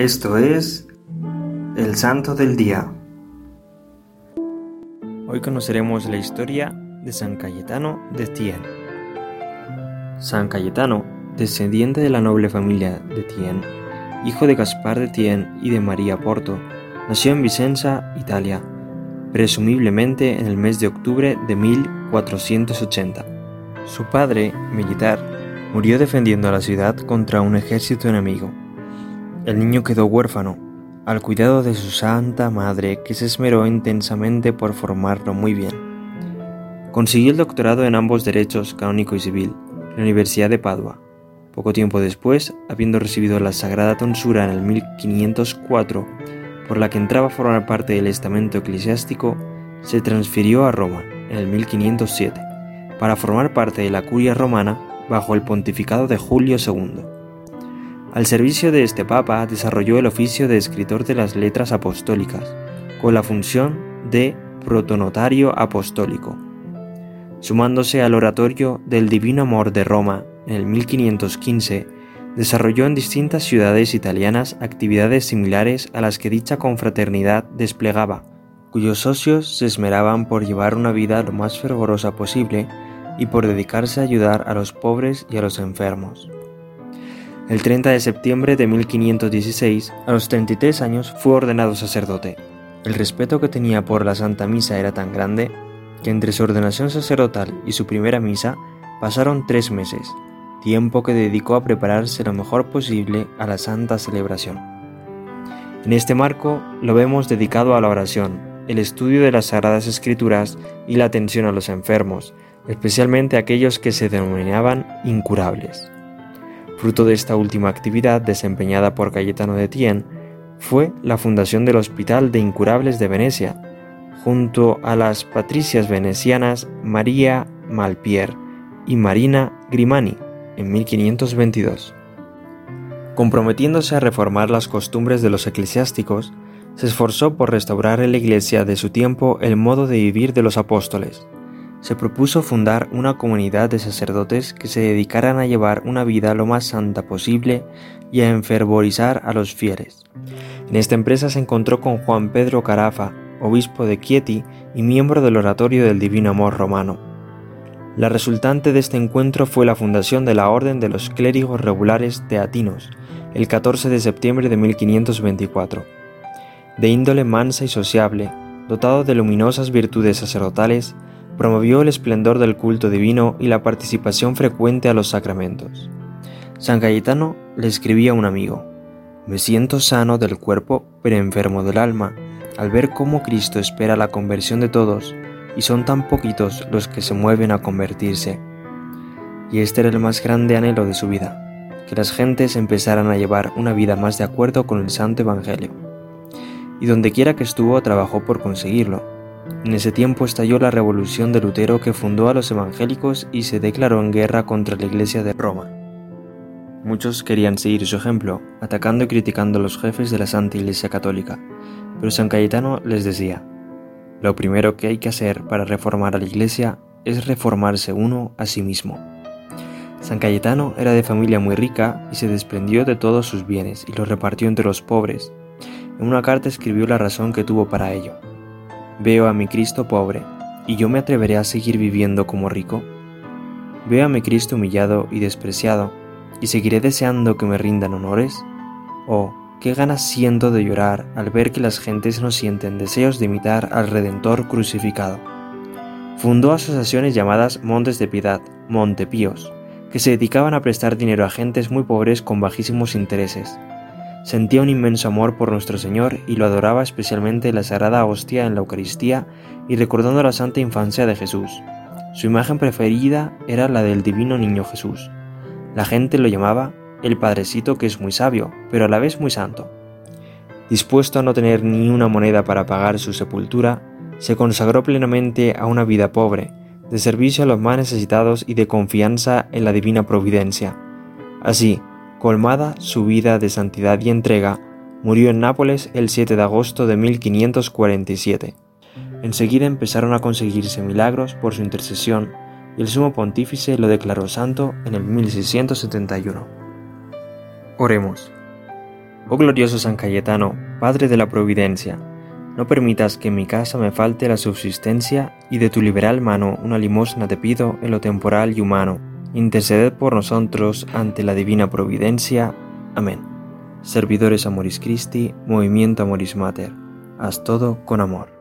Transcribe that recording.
Esto es el Santo del Día. Hoy conoceremos la historia de San Cayetano de Tien. San Cayetano, descendiente de la noble familia de Tien, hijo de Gaspar de Tien y de María Porto, nació en Vicenza, Italia, presumiblemente en el mes de octubre de 1480. Su padre, militar, murió defendiendo la ciudad contra un ejército enemigo. El niño quedó huérfano, al cuidado de su santa madre que se esmeró intensamente por formarlo muy bien. Consiguió el doctorado en ambos derechos, canónico y civil, en la Universidad de Padua. Poco tiempo después, habiendo recibido la sagrada tonsura en el 1504, por la que entraba a formar parte del estamento eclesiástico, se transfirió a Roma en el 1507, para formar parte de la curia romana bajo el pontificado de Julio II. Al servicio de este papa desarrolló el oficio de escritor de las letras apostólicas, con la función de protonotario apostólico. Sumándose al oratorio del Divino Amor de Roma en el 1515, desarrolló en distintas ciudades italianas actividades similares a las que dicha confraternidad desplegaba, cuyos socios se esmeraban por llevar una vida lo más fervorosa posible y por dedicarse a ayudar a los pobres y a los enfermos. El 30 de septiembre de 1516, a los 33 años, fue ordenado sacerdote. El respeto que tenía por la Santa Misa era tan grande que entre su ordenación sacerdotal y su primera misa pasaron tres meses, tiempo que dedicó a prepararse lo mejor posible a la santa celebración. En este marco lo vemos dedicado a la oración, el estudio de las Sagradas Escrituras y la atención a los enfermos, especialmente aquellos que se denominaban incurables. Fruto de esta última actividad desempeñada por Cayetano de Tien fue la fundación del Hospital de Incurables de Venecia, junto a las patricias venecianas María Malpier y Marina Grimani en 1522. Comprometiéndose a reformar las costumbres de los eclesiásticos, se esforzó por restaurar en la Iglesia de su tiempo el modo de vivir de los apóstoles, se propuso fundar una comunidad de sacerdotes que se dedicaran a llevar una vida lo más santa posible y a enfervorizar a los fieles. En esta empresa se encontró con Juan Pedro Carafa, obispo de Chieti y miembro del Oratorio del Divino Amor romano. La resultante de este encuentro fue la fundación de la Orden de los Clérigos Regulares Teatinos, el 14 de septiembre de 1524. De índole mansa y sociable, dotado de luminosas virtudes sacerdotales, promovió el esplendor del culto divino y la participación frecuente a los sacramentos. San Cayetano le escribía a un amigo, Me siento sano del cuerpo, pero enfermo del alma, al ver cómo Cristo espera la conversión de todos, y son tan poquitos los que se mueven a convertirse. Y este era el más grande anhelo de su vida, que las gentes empezaran a llevar una vida más de acuerdo con el Santo Evangelio. Y dondequiera que estuvo trabajó por conseguirlo, en ese tiempo estalló la revolución de Lutero que fundó a los evangélicos y se declaró en guerra contra la Iglesia de Roma. Muchos querían seguir su ejemplo, atacando y criticando a los jefes de la Santa Iglesia Católica, pero San Cayetano les decía, lo primero que hay que hacer para reformar a la Iglesia es reformarse uno a sí mismo. San Cayetano era de familia muy rica y se desprendió de todos sus bienes y los repartió entre los pobres. En una carta escribió la razón que tuvo para ello. Veo a mi Cristo pobre, ¿y yo me atreveré a seguir viviendo como rico? Veo a mi Cristo humillado y despreciado, ¿y seguiré deseando que me rindan honores? Oh, qué ganas siento de llorar al ver que las gentes no sienten deseos de imitar al Redentor crucificado. Fundó asociaciones llamadas Montes de Piedad, Montepíos, que se dedicaban a prestar dinero a gentes muy pobres con bajísimos intereses Sentía un inmenso amor por nuestro Señor y lo adoraba especialmente en la sagrada hostia en la Eucaristía y recordando la santa infancia de Jesús. Su imagen preferida era la del divino niño Jesús. La gente lo llamaba el Padrecito que es muy sabio, pero a la vez muy santo. Dispuesto a no tener ni una moneda para pagar su sepultura, se consagró plenamente a una vida pobre, de servicio a los más necesitados y de confianza en la divina providencia. Así, colmada su vida de santidad y entrega, murió en Nápoles el 7 de agosto de 1547. Enseguida empezaron a conseguirse milagros por su intercesión y el sumo pontífice lo declaró santo en el 1671. Oremos. Oh glorioso San Cayetano, Padre de la Providencia, no permitas que en mi casa me falte la subsistencia y de tu liberal mano una limosna te pido en lo temporal y humano. Interceded por nosotros ante la divina providencia. Amén. Servidores Amoris Christi, Movimiento Amoris Mater. Haz todo con amor.